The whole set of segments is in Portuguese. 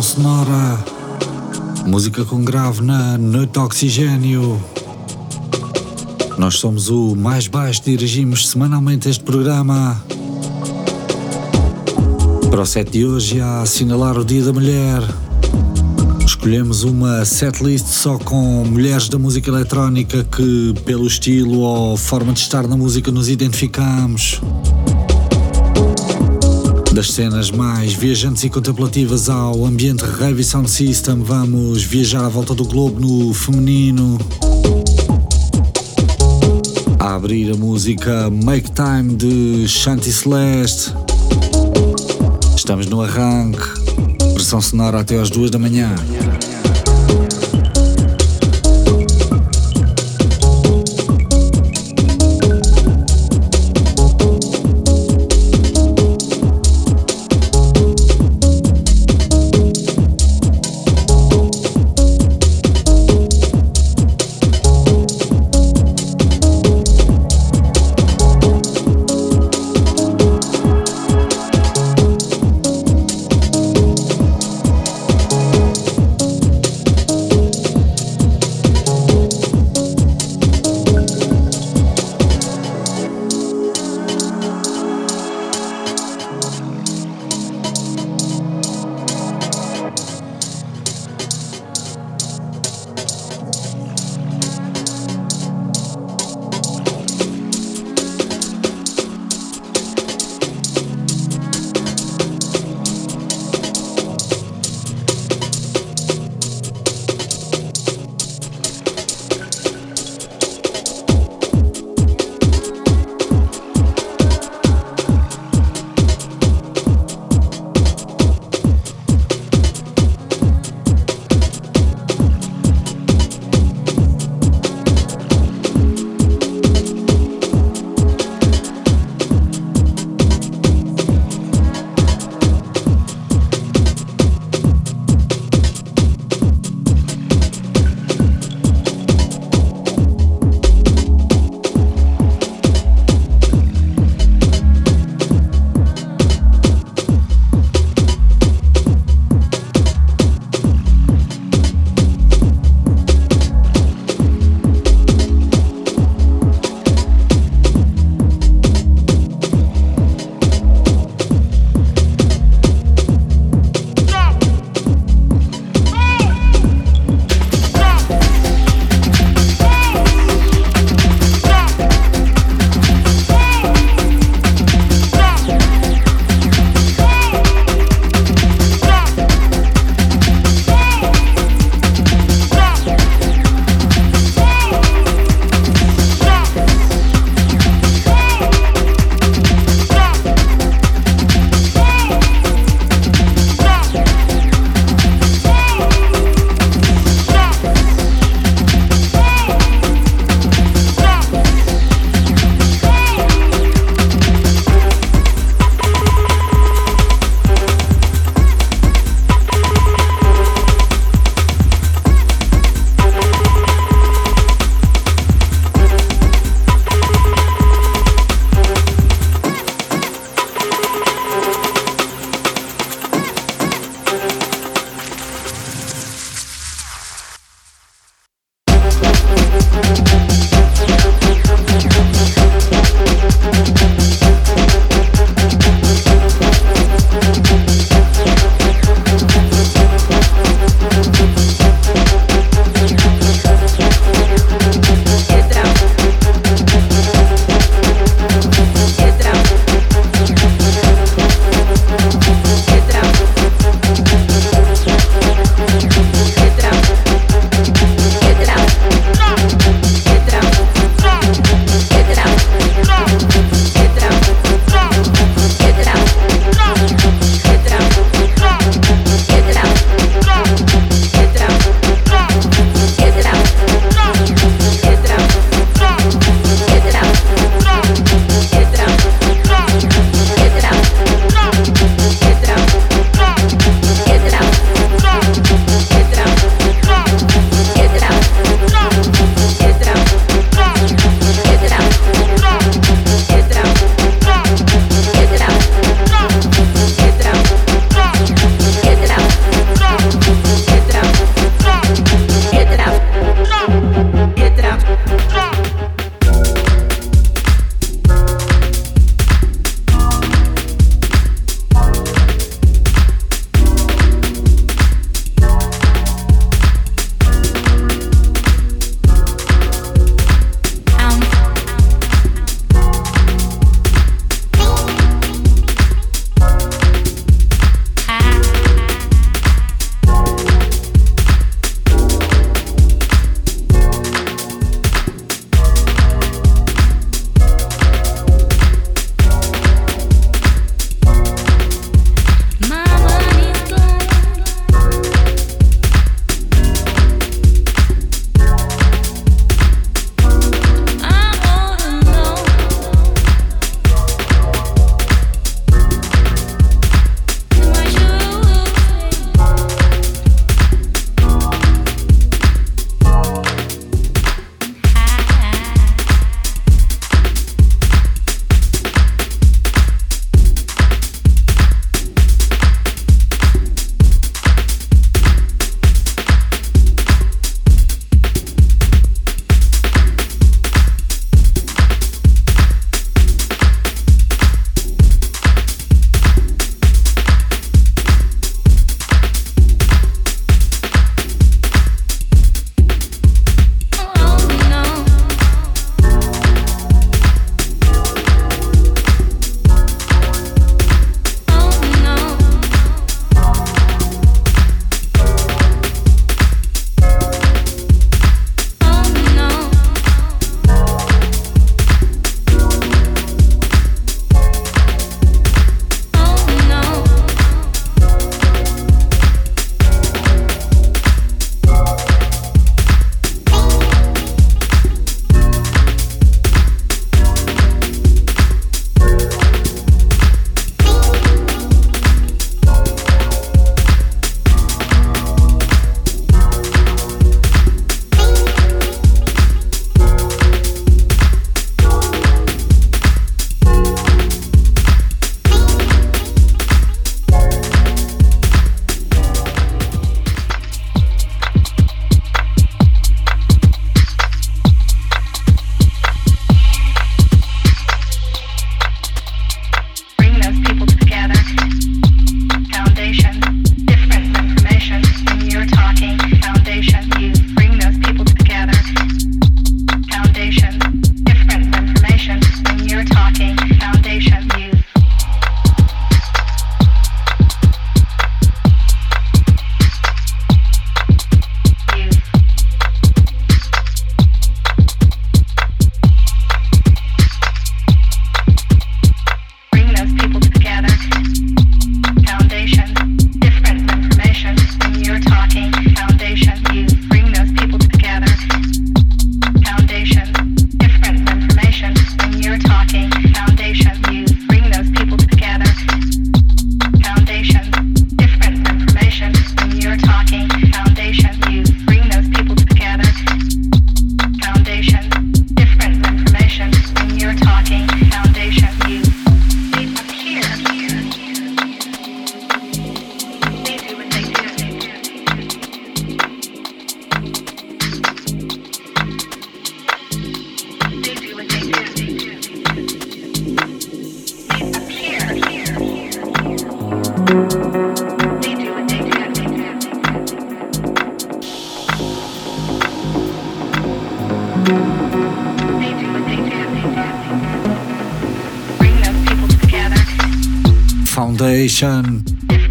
Sonora, música com grave na Noite Oxigênio. Nós somos o mais baixo, dirigimos semanalmente este programa. Para o set de hoje, a assinalar o Dia da Mulher, escolhemos uma setlist só com mulheres da música eletrónica que, pelo estilo ou forma de estar na música, nos identificamos. Das cenas mais viajantes e contemplativas ao ambiente rave sound system, vamos viajar à volta do globo no feminino. A abrir a música Make Time de Shanti Celeste. Estamos no arranque, versão sonora até às duas da manhã.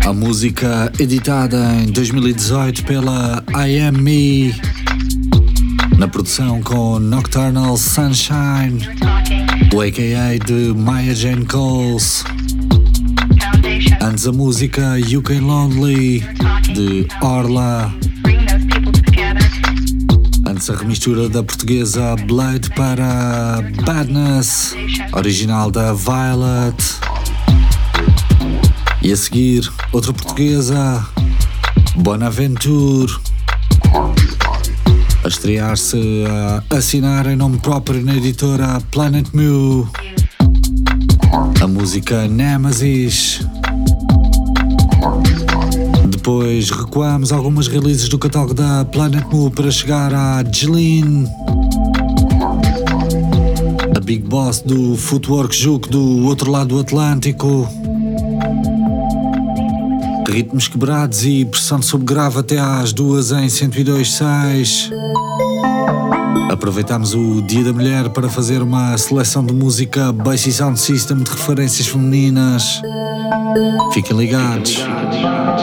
A música editada em 2018 pela IME, na produção com Nocturnal Sunshine, o AKA de Maya Jane Coles. Antes a música UK Lonely de Orla. Antes a remistura da portuguesa Blade para Badness, original da Violet. E a seguir, outra portuguesa, Bonaventure, a estrear-se a assinar em nome próprio na editora Planet Mu. A música Nemesis. Depois recuamos algumas releases do catálogo da Planet Mu para chegar a Jeline, a Big Boss do Footwork Juke do outro lado do Atlântico ritmos quebrados e pressão sob grave até às duas em 102.6. Aproveitamos o Dia da Mulher para fazer uma seleção de música Bass Sound System de referências femininas. Fiquem ligados. Icónica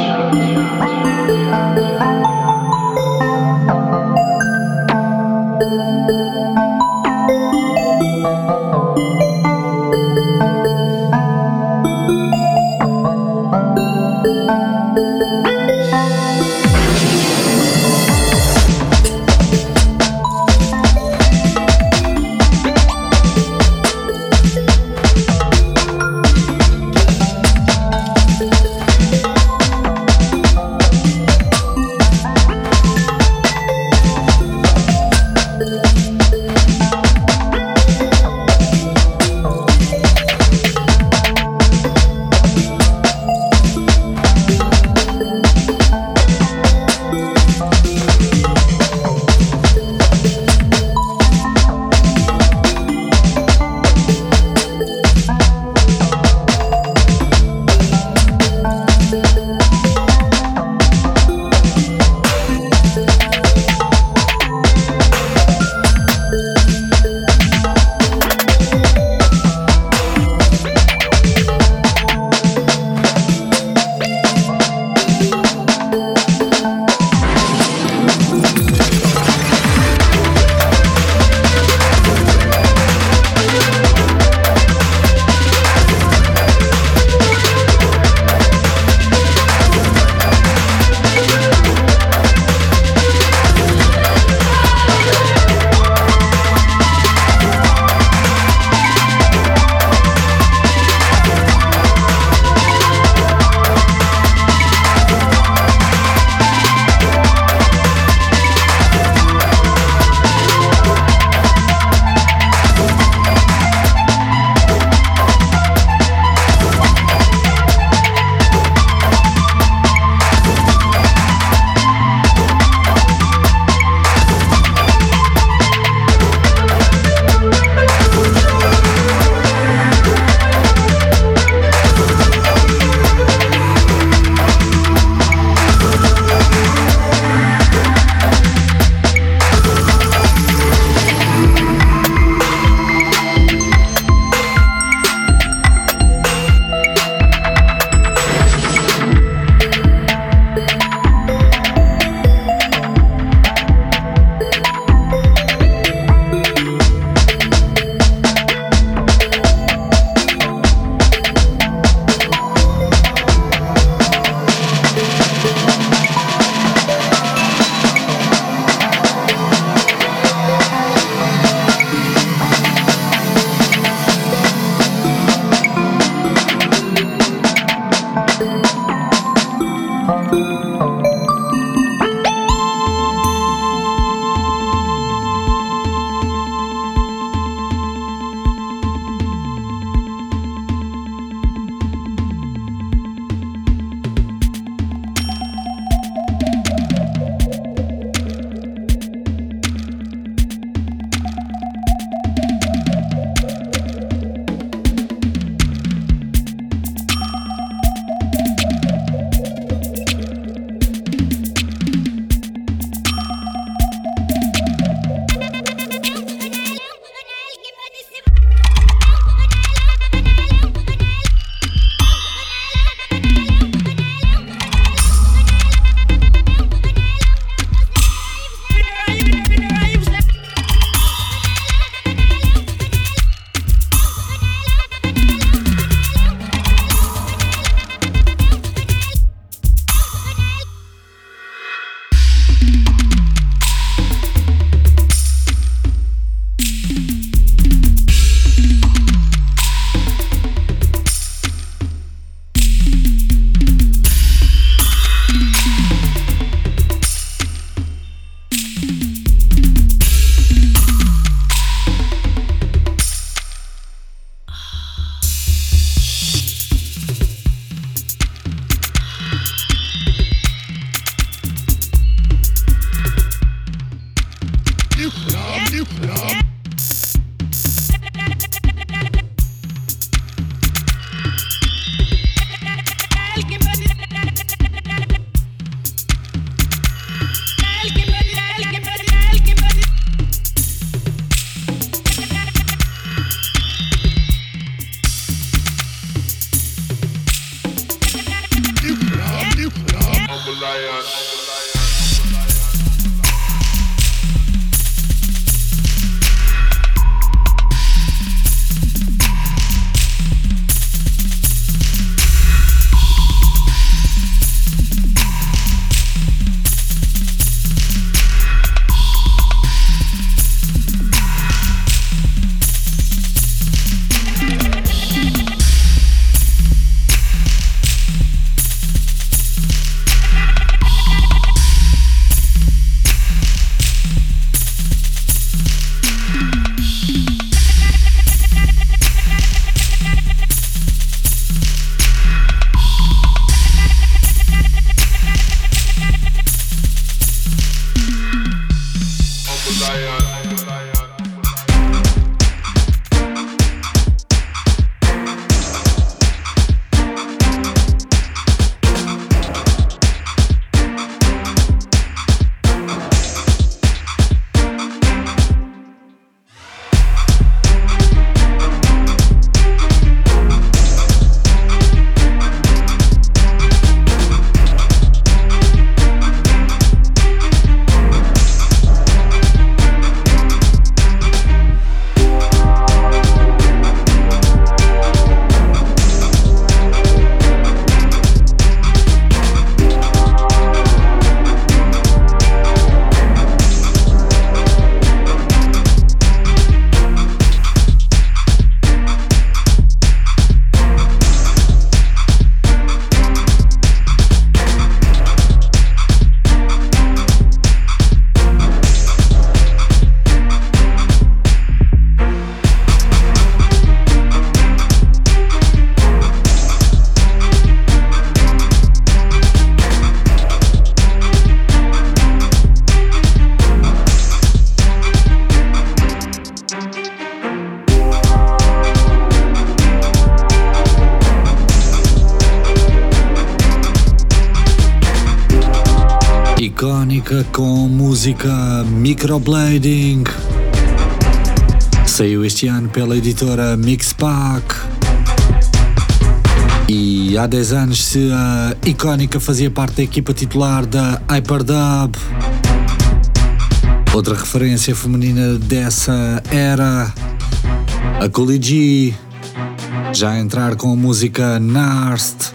música Microblading. Saiu este ano pela editora Mixpack. E há 10 anos a Icónica fazia parte da equipa titular da Hyperdub. Outra referência feminina dessa era a Coolie G, já a entrar com a música Narst.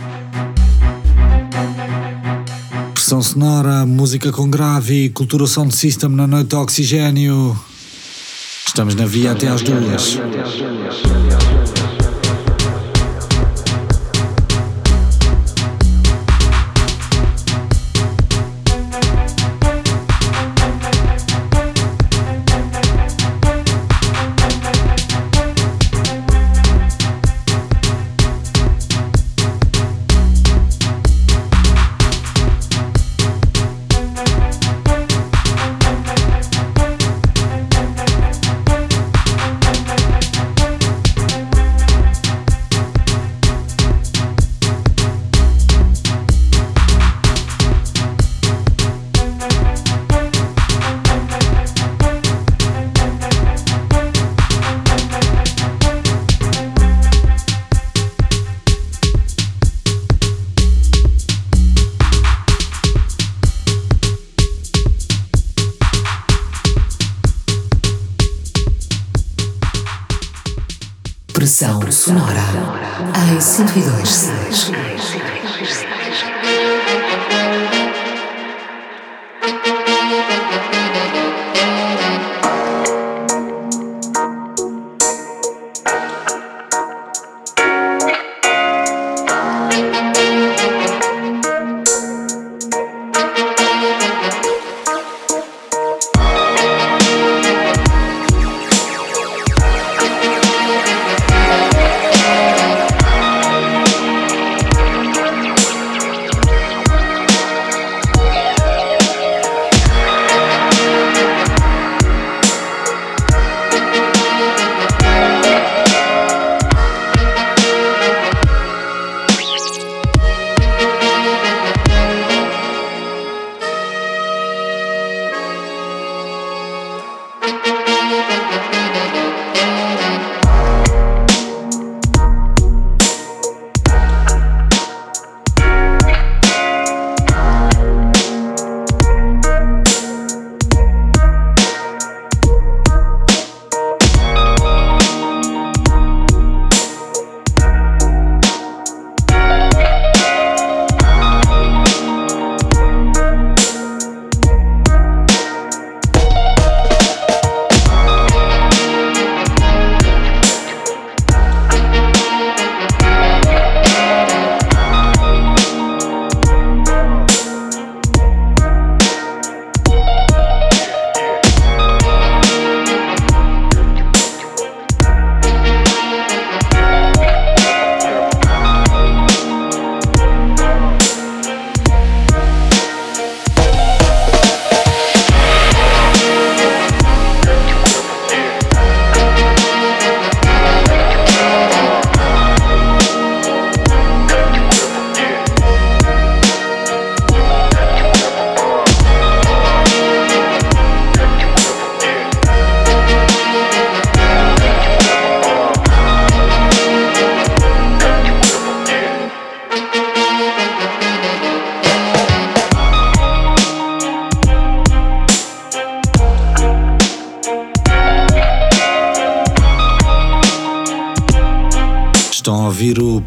Pressão sonora, música com grave, cultura sound system na noite de oxigênio. Estamos na via até às duas.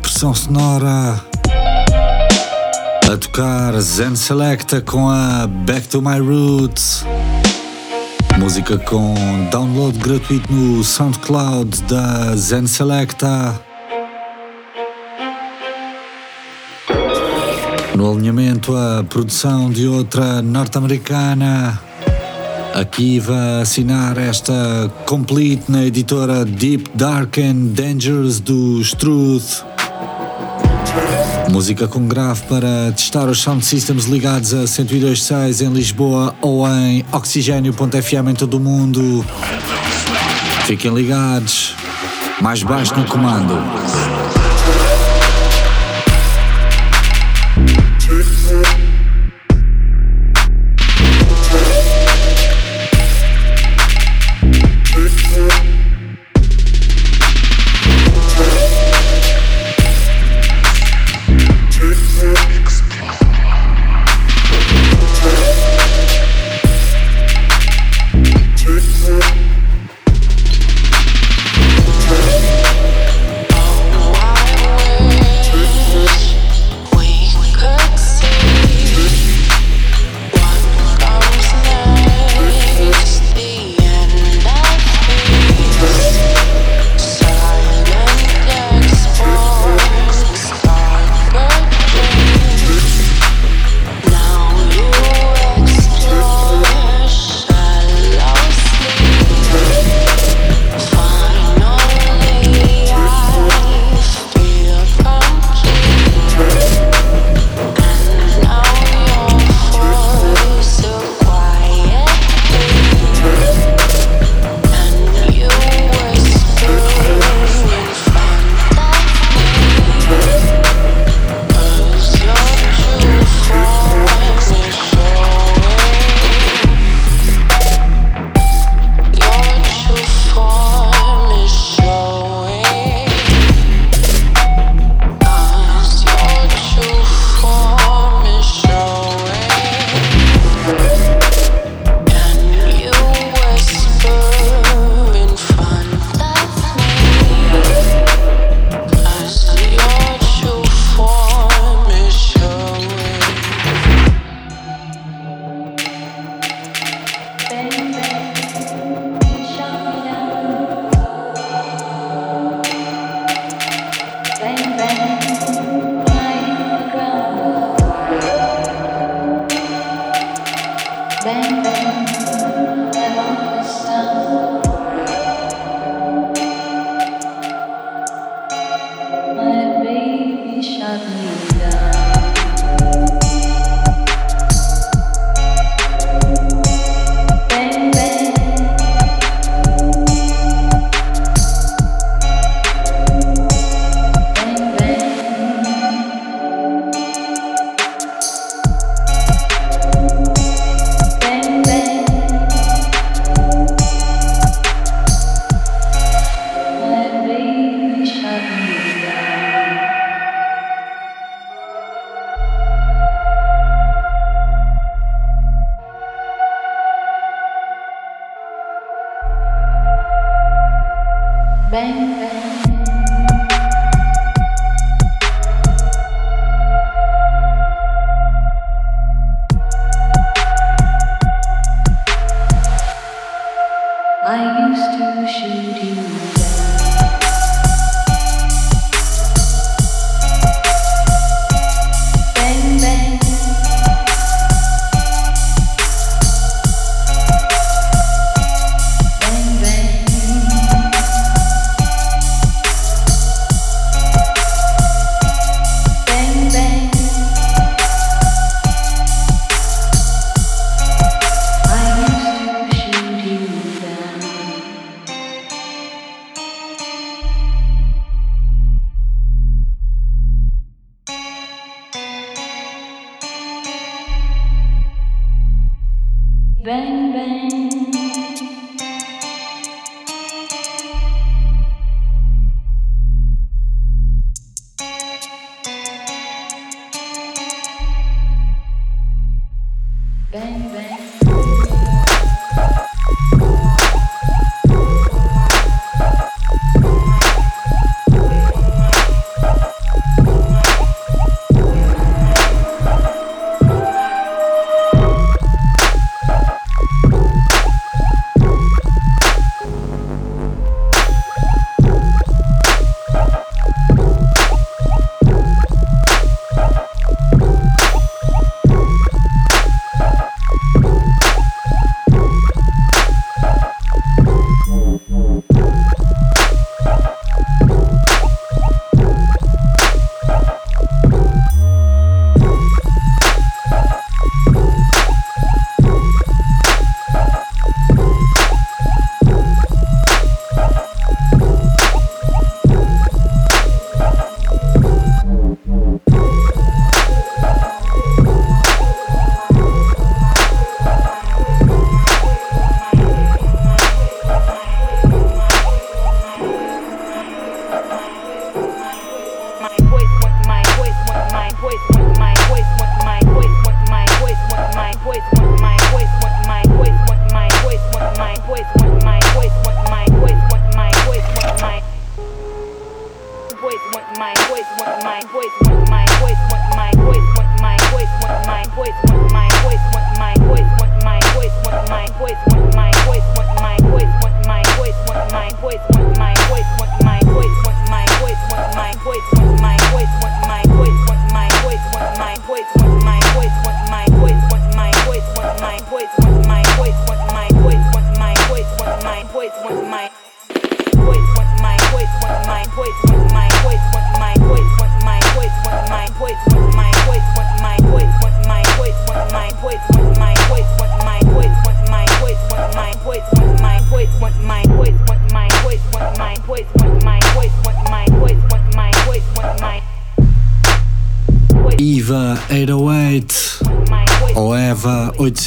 Sonora a tocar Zen Selecta com a Back to My Roots. Música com download gratuito no SoundCloud da Zen Selecta. No alinhamento, a produção de outra norte-americana. Aqui vai assinar esta complete na editora Deep Dark and Dangerous do Truth. Música com grave para testar os sound systems ligados a 102.6 em Lisboa ou em oxigênio.fm em todo o mundo. Fiquem ligados. Mais baixo no comando.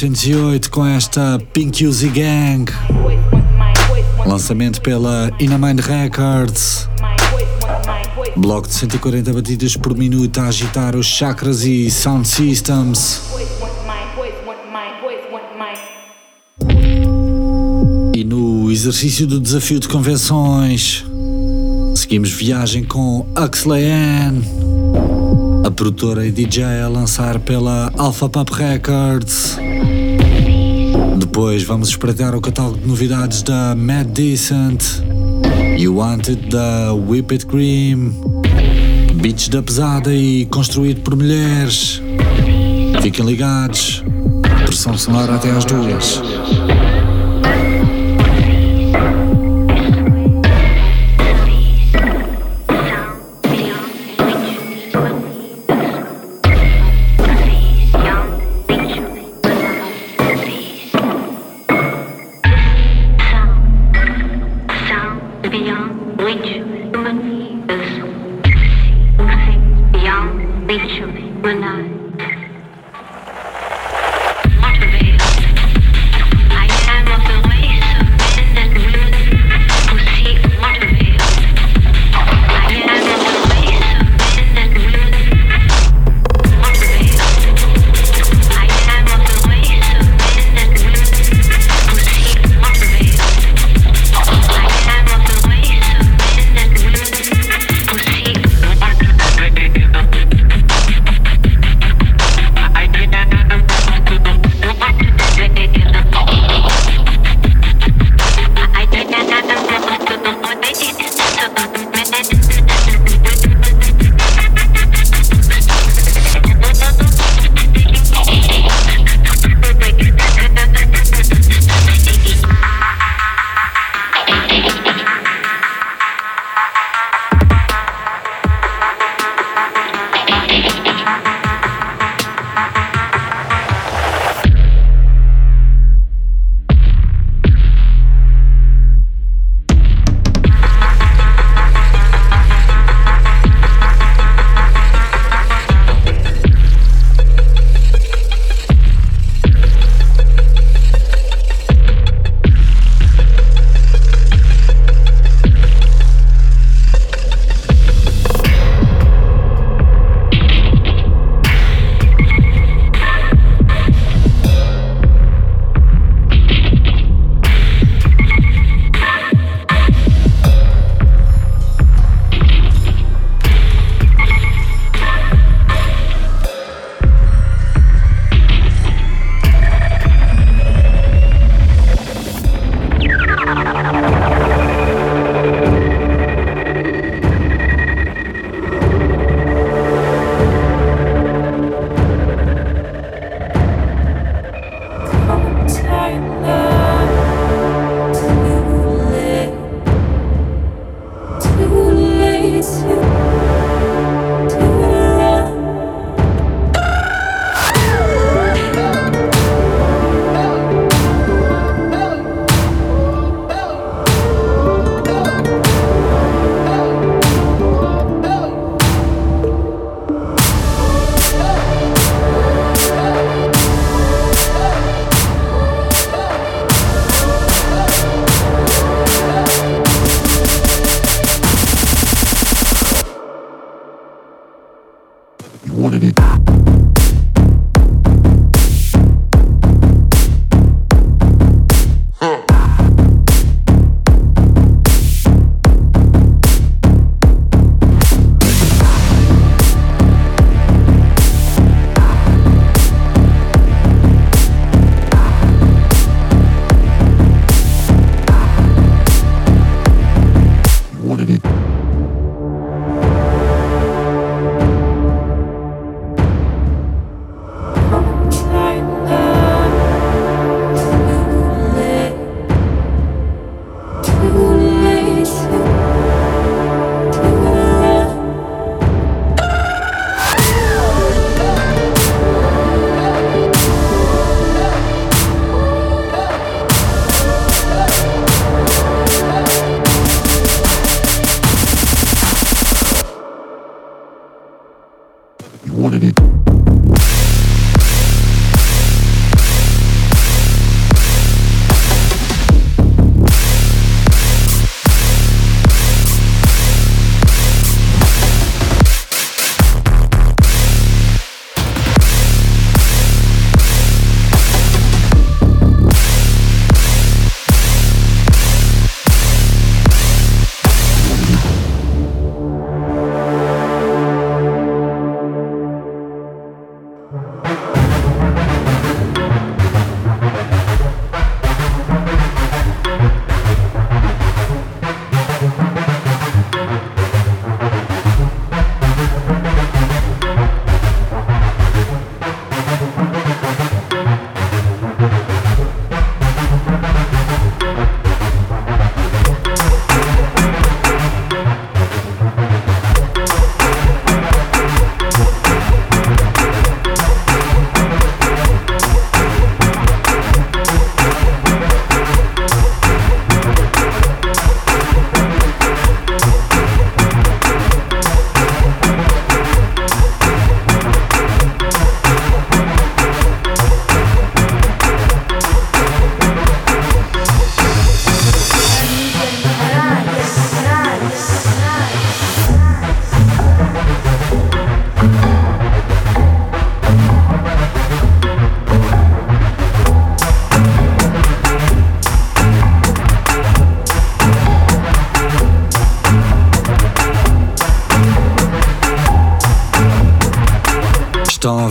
808 com esta Pink Uzi Gang. Lançamento pela Inamind Records. Bloco de 140 batidas por minuto a agitar os chakras e sound systems. E no exercício do desafio de convenções, seguimos viagem com Huxley Ann, a produtora e DJ a lançar pela Alpha Pump Records. Depois vamos espreitar o catálogo de novidades da Mad Decent, You Wanted da Whip It Cream, Beats da Pesada e construído por mulheres. Fiquem ligados, pressão sonora até às duas.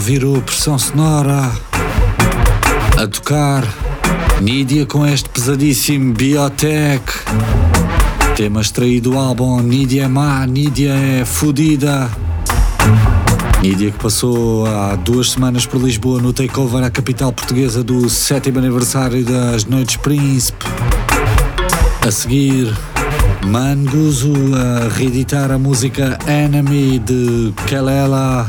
Ouvir o Pressão Sonora a tocar Nidia com este pesadíssimo Biotech. Tema extraído do álbum Nidia é má, Nidia é fodida. Nidia que passou há duas semanas por Lisboa no takeover à capital portuguesa do sétimo aniversário das Noites Príncipe. A seguir, Manguzo a reeditar a música Enemy de Kelela.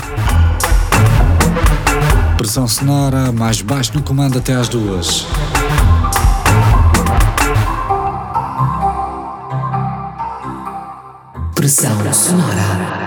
Pressão sonora mais baixo no comando até às duas. Pressão sonora.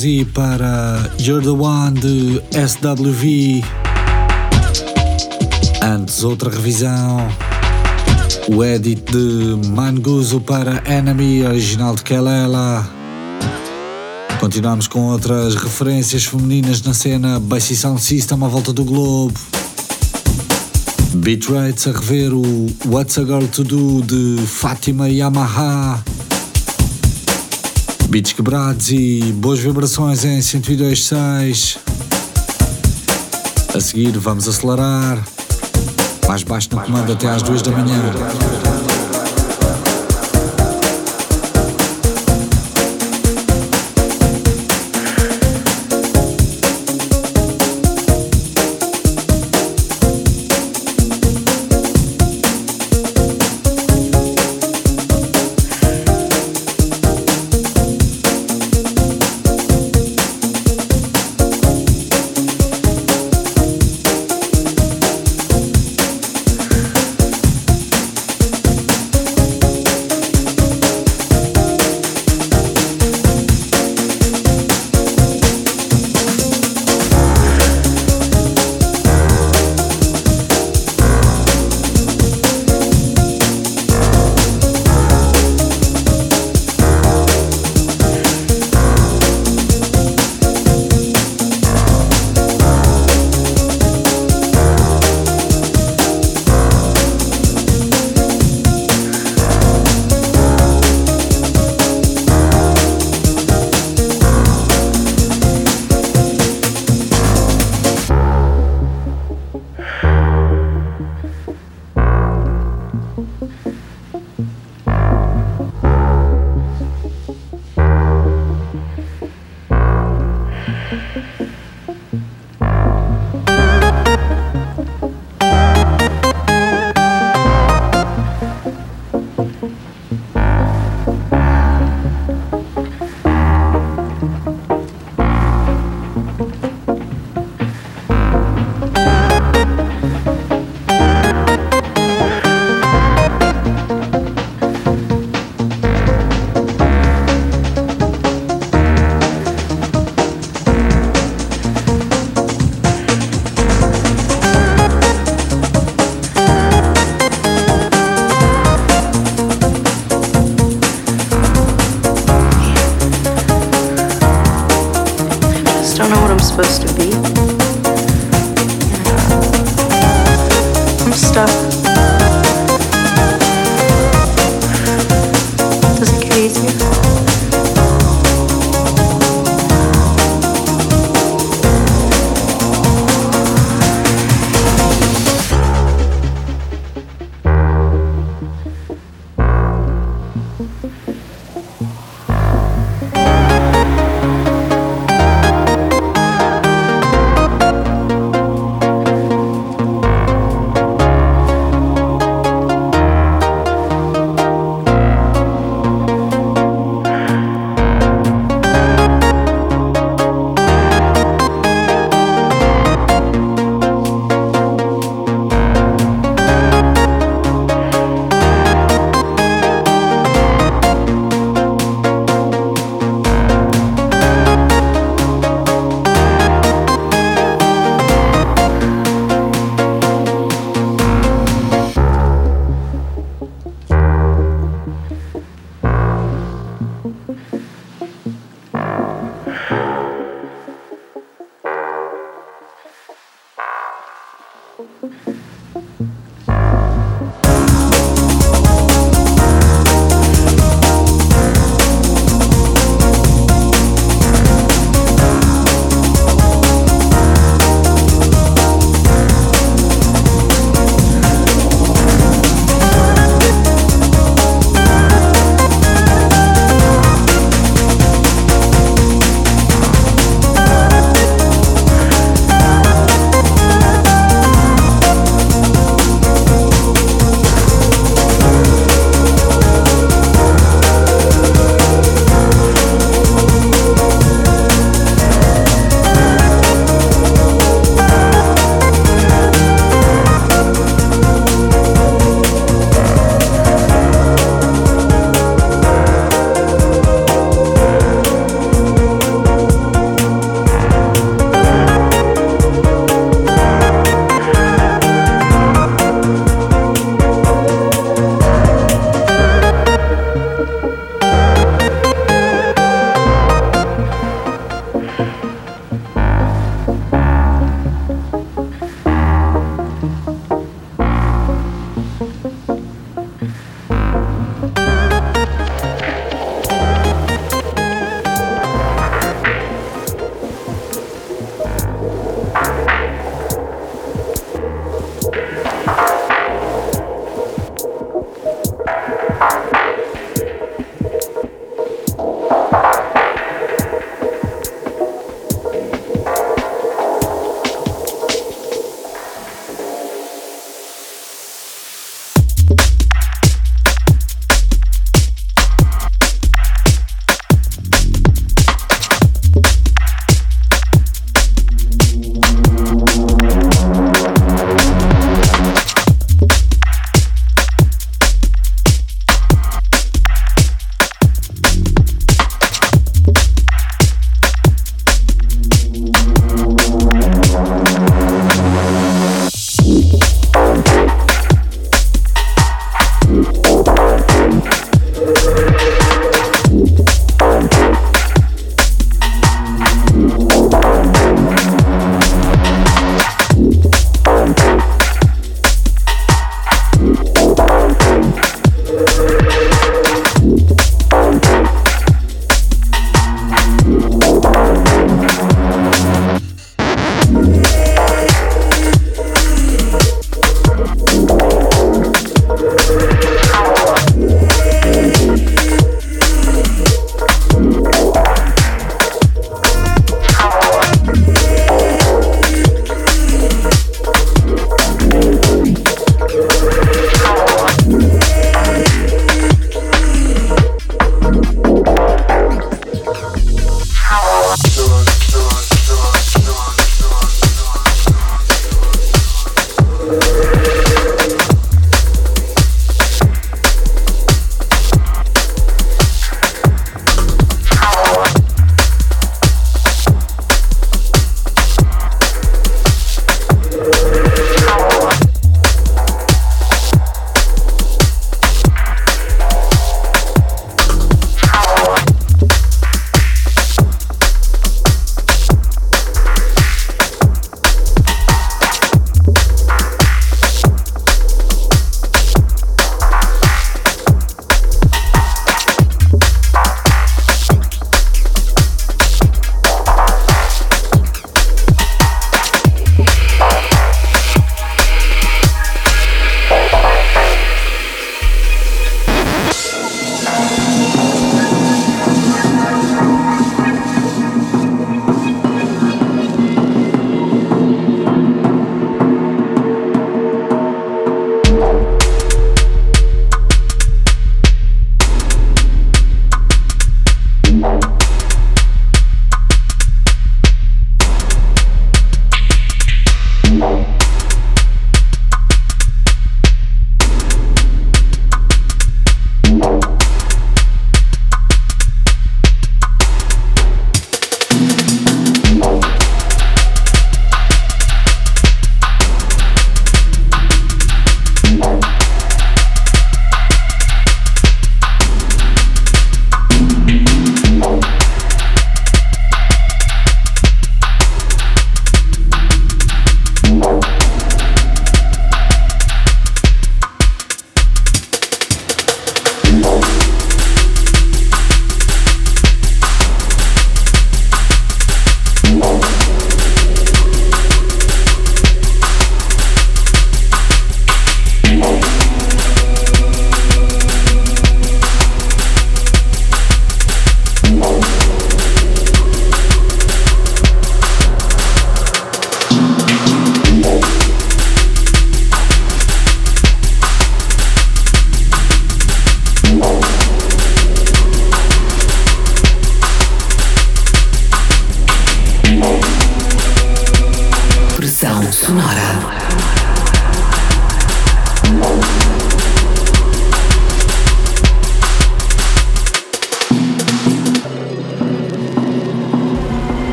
Cozy para You're the One de SWV. Antes, outra revisão. O edit de Manguzo para Enemy, original de Kelela. Continuamos com outras referências femininas na cena Bassy Sound System à volta do globo. Beatrates a rever o What's a Girl to Do de Fátima Yamaha. Beats quebrados e boas vibrações em 102.6. A seguir vamos acelerar. Mais baixo no comando até às 2 da manhã.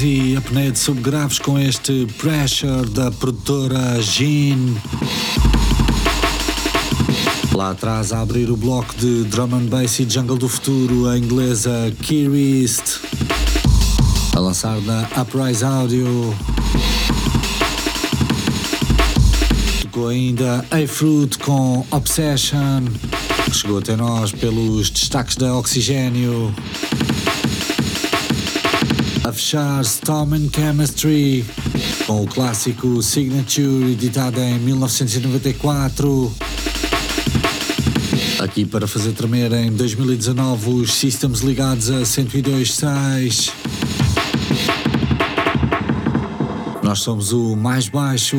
E apneia de subgraves com este Pressure da produtora Jean. Lá atrás a abrir o bloco de drum and bass e jungle do futuro, a inglesa Kirist. A lançar na Uprise Audio. Tocou ainda A Fruit com Obsession. Chegou até nós pelos destaques da Oxigênio fechar Storm and Chemistry com o clássico Signature editado em 1994. Aqui para fazer tremer em 2019 os systems ligados a 102.6. Nós somos o mais baixo.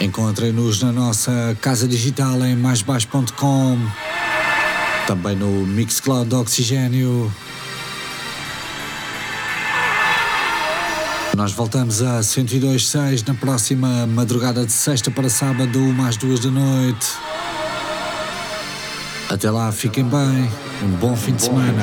Encontrem-nos na nossa casa digital em maisbaixo.com. Também no Mixcloud Oxigênio. Nós voltamos a 102.6 na próxima madrugada de sexta para sábado, mais duas da noite. Até lá, fiquem bem. Um bom fim de semana.